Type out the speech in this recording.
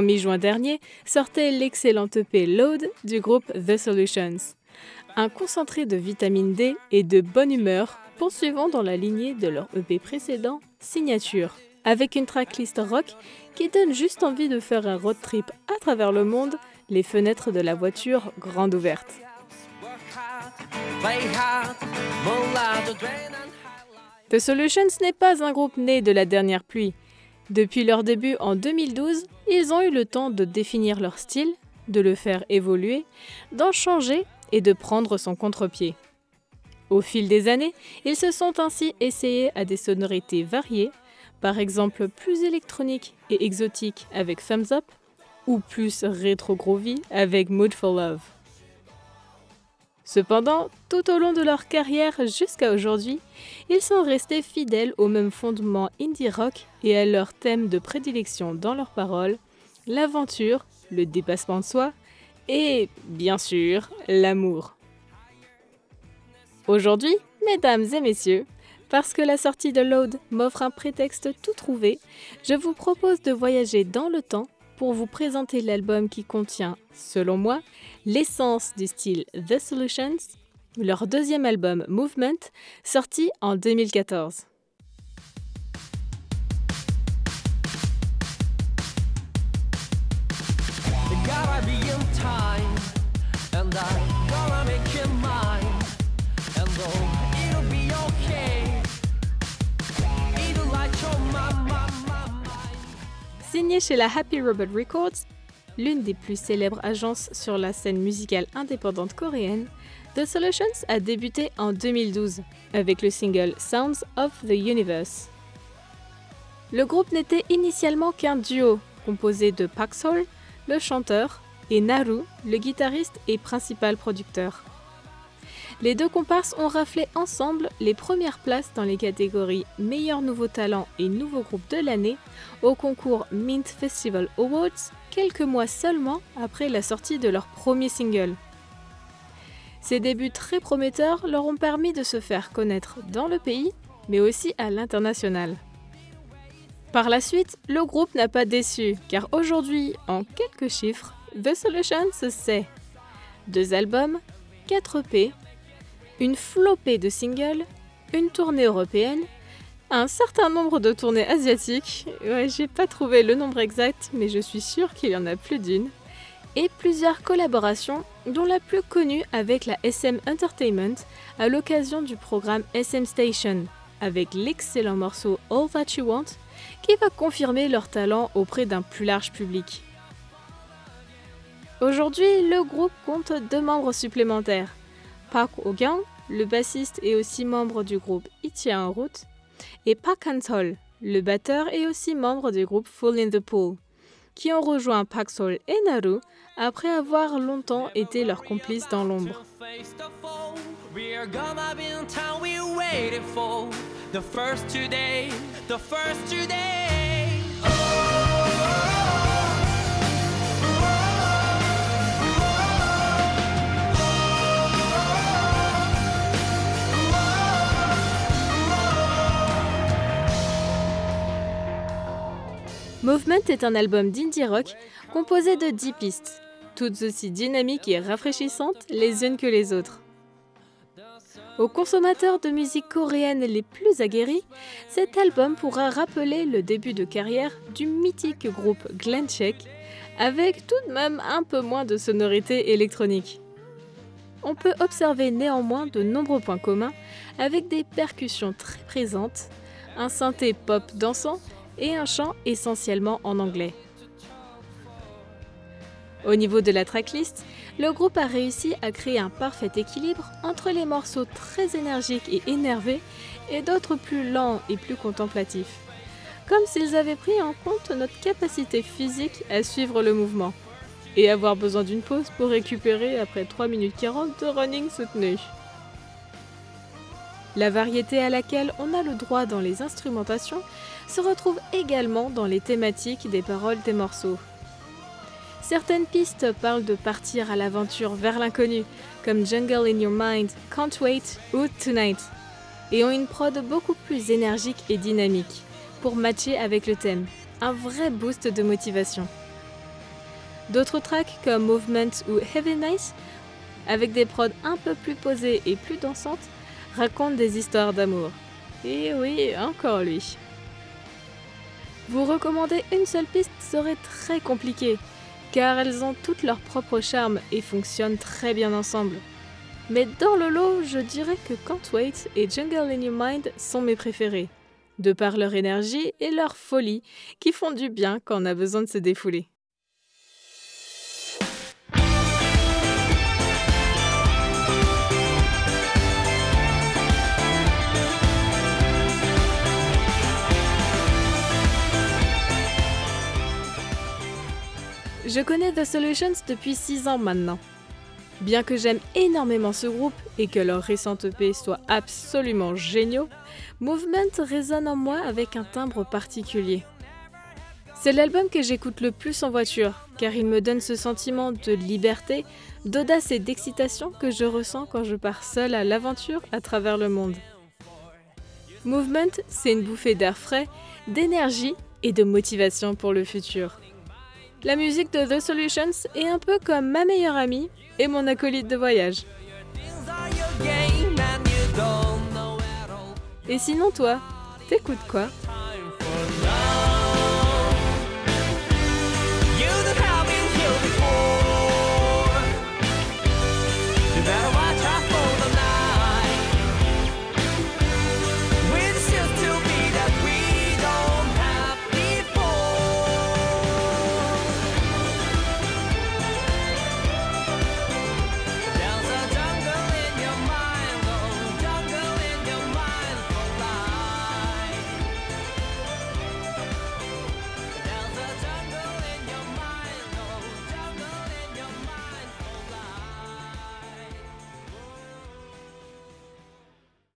En mi-juin dernier sortait l'excellente EP Load du groupe The Solutions. Un concentré de vitamine D et de bonne humeur, poursuivant dans la lignée de leur EP précédent, Signature, avec une tracklist rock qui donne juste envie de faire un road trip à travers le monde, les fenêtres de la voiture grandes ouvertes. The Solutions n'est pas un groupe né de la dernière pluie. Depuis leur début en 2012, ils ont eu le temps de définir leur style, de le faire évoluer, d'en changer et de prendre son contre-pied. Au fil des années, ils se sont ainsi essayés à des sonorités variées, par exemple plus électroniques et exotiques avec Thumbs Up, ou plus rétro-groovy avec Mood for Love. Cependant, tout au long de leur carrière jusqu'à aujourd'hui, ils sont restés fidèles au même fondement indie rock et à leur thème de prédilection dans leurs paroles, l'aventure, le dépassement de soi et, bien sûr, l'amour. Aujourd'hui, mesdames et messieurs, parce que la sortie de Load m'offre un prétexte tout trouvé, je vous propose de voyager dans le temps pour vous présenter l'album qui contient, selon moi, l'essence du style The Solutions, leur deuxième album Movement, sorti en 2014. Signé chez la Happy Robot Records, l'une des plus célèbres agences sur la scène musicale indépendante coréenne, The Solutions a débuté en 2012 avec le single Sounds of the Universe. Le groupe n'était initialement qu'un duo composé de Pak Sol, le chanteur, et Naru, le guitariste et principal producteur. Les deux comparses ont raflé ensemble les premières places dans les catégories Meilleur nouveau talent et Nouveau groupe de l'année au concours Mint Festival Awards quelques mois seulement après la sortie de leur premier single. Ces débuts très prometteurs leur ont permis de se faire connaître dans le pays, mais aussi à l'international. Par la suite, le groupe n'a pas déçu, car aujourd'hui, en quelques chiffres, The Solutions c'est deux albums, 4 EP, une flopée de singles, une tournée européenne, un certain nombre de tournées asiatiques, ouais, j'ai pas trouvé le nombre exact, mais je suis sûre qu'il y en a plus d'une, et plusieurs collaborations, dont la plus connue avec la SM Entertainment à l'occasion du programme SM Station, avec l'excellent morceau All That You Want, qui va confirmer leur talent auprès d'un plus large public. Aujourd'hui, le groupe compte deux membres supplémentaires, Park Oh-kyung, le bassiste et aussi membre du groupe Itia en route, et Park Han-sol, le batteur et aussi membre du groupe Full in the Pool, qui ont rejoint Park Sol et Naru après avoir longtemps été leurs complices dans l'ombre. Movement est un album d'indie rock composé de 10 pistes, toutes aussi dynamiques et rafraîchissantes les unes que les autres. Aux consommateurs de musique coréenne les plus aguerris, cet album pourra rappeler le début de carrière du mythique groupe Glencheck, avec tout de même un peu moins de sonorité électronique. On peut observer néanmoins de nombreux points communs avec des percussions très présentes, un synthé pop dansant et un chant essentiellement en anglais. Au niveau de la tracklist, le groupe a réussi à créer un parfait équilibre entre les morceaux très énergiques et énervés et d'autres plus lents et plus contemplatifs, comme s'ils avaient pris en compte notre capacité physique à suivre le mouvement et avoir besoin d'une pause pour récupérer après 3 minutes 40 de running soutenu. La variété à laquelle on a le droit dans les instrumentations se retrouve également dans les thématiques des paroles des morceaux. Certaines pistes parlent de partir à l'aventure vers l'inconnu, comme Jungle in Your Mind, Can't Wait ou Tonight, et ont une prod beaucoup plus énergique et dynamique, pour matcher avec le thème, un vrai boost de motivation. D'autres tracks comme Movement ou Heavy Night, avec des prods un peu plus posées et plus dansantes, racontent des histoires d'amour. Et oui, encore lui. Vous recommander une seule piste serait très compliqué, car elles ont toutes leur propre charme et fonctionnent très bien ensemble. Mais dans le lot, je dirais que Can't Wait et Jungle in Your Mind sont mes préférés, de par leur énergie et leur folie qui font du bien quand on a besoin de se défouler. Je connais The Solutions depuis 6 ans maintenant. Bien que j'aime énormément ce groupe et que leur récente EP soit absolument géniaux, Movement résonne en moi avec un timbre particulier. C'est l'album que j'écoute le plus en voiture, car il me donne ce sentiment de liberté, d'audace et d'excitation que je ressens quand je pars seule à l'aventure à travers le monde. Movement, c'est une bouffée d'air frais, d'énergie et de motivation pour le futur. La musique de The Solutions est un peu comme ma meilleure amie et mon acolyte de voyage. Et sinon toi, t'écoutes quoi?